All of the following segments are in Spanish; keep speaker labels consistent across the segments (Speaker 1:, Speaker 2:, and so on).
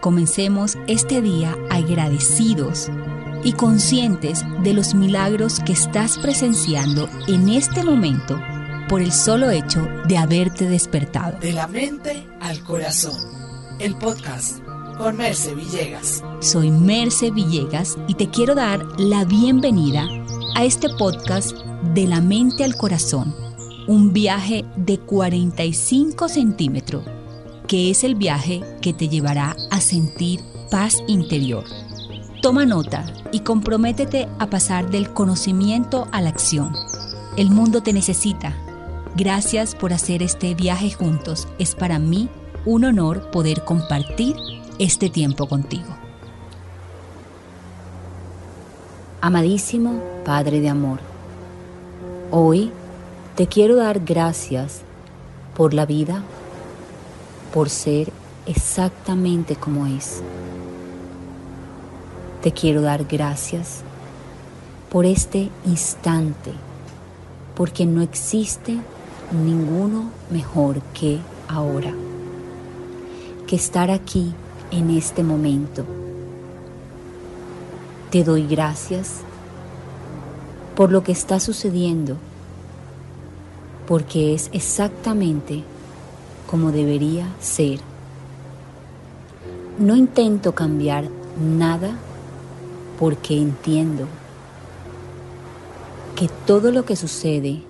Speaker 1: Comencemos este día agradecidos y conscientes de los milagros que estás presenciando en este momento por el solo hecho de haberte despertado.
Speaker 2: De la mente al corazón. El podcast con Merce Villegas.
Speaker 1: Soy Merce Villegas y te quiero dar la bienvenida a este podcast de la mente al corazón. Un viaje de 45 centímetros, que es el viaje que te llevará a sentir paz interior. Toma nota y comprométete a pasar del conocimiento a la acción. El mundo te necesita. Gracias por hacer este viaje juntos. Es para mí un honor poder compartir este tiempo contigo. Amadísimo Padre de Amor, hoy te quiero dar gracias por la vida, por ser exactamente como es. Te quiero dar gracias por este instante, porque no existe ninguno mejor que ahora, que estar aquí en este momento. Te doy gracias por lo que está sucediendo, porque es exactamente como debería ser. No intento cambiar nada porque entiendo que todo lo que sucede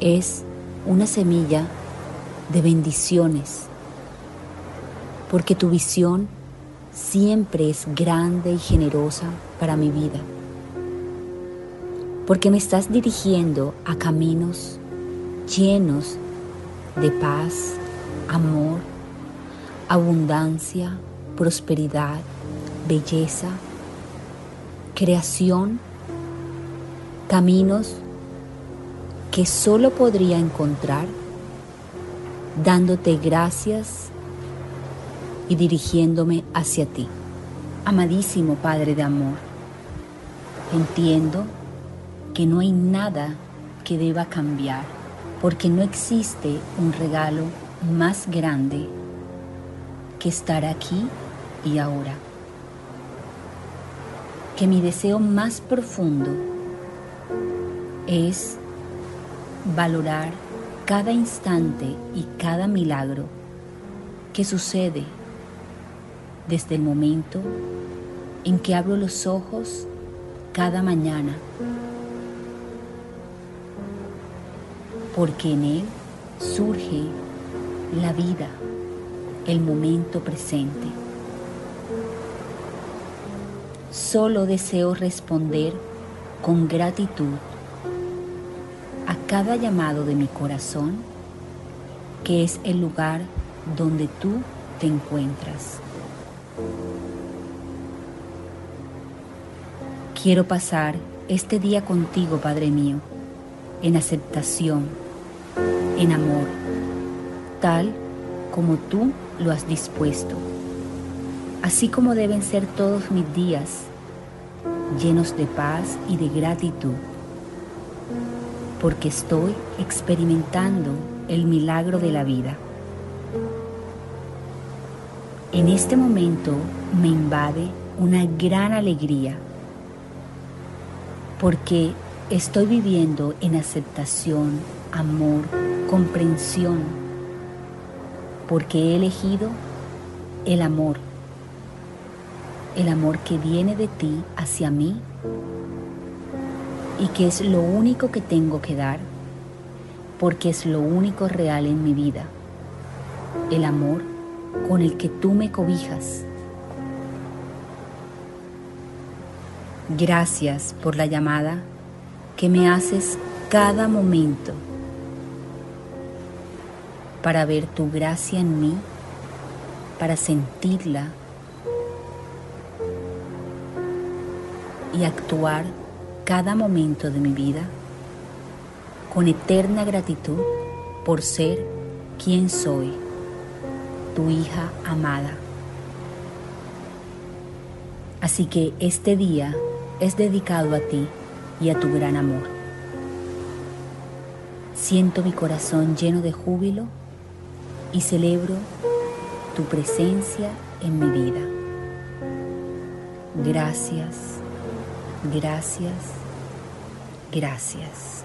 Speaker 1: es una semilla de bendiciones, porque tu visión siempre es grande y generosa para mi vida, porque me estás dirigiendo a caminos llenos de paz, amor, abundancia, prosperidad, belleza, creación, caminos que solo podría encontrar dándote gracias y dirigiéndome hacia ti. Amadísimo Padre de Amor, entiendo que no hay nada que deba cambiar porque no existe un regalo más grande que estar aquí y ahora. Que mi deseo más profundo es valorar cada instante y cada milagro que sucede desde el momento en que abro los ojos cada mañana, porque en él surge la vida, el momento presente. Solo deseo responder con gratitud a cada llamado de mi corazón, que es el lugar donde tú te encuentras. Quiero pasar este día contigo, Padre mío, en aceptación, en amor, tal como tú lo has dispuesto, así como deben ser todos mis días, llenos de paz y de gratitud, porque estoy experimentando el milagro de la vida. En este momento me invade una gran alegría porque estoy viviendo en aceptación, amor, comprensión, porque he elegido el amor, el amor que viene de ti hacia mí y que es lo único que tengo que dar, porque es lo único real en mi vida, el amor con el que tú me cobijas. Gracias por la llamada que me haces cada momento para ver tu gracia en mí, para sentirla y actuar cada momento de mi vida con eterna gratitud por ser quien soy, tu hija amada. Así que este día es dedicado a ti y a tu gran amor. Siento mi corazón lleno de júbilo y celebro tu presencia en mi vida. Gracias, gracias, gracias.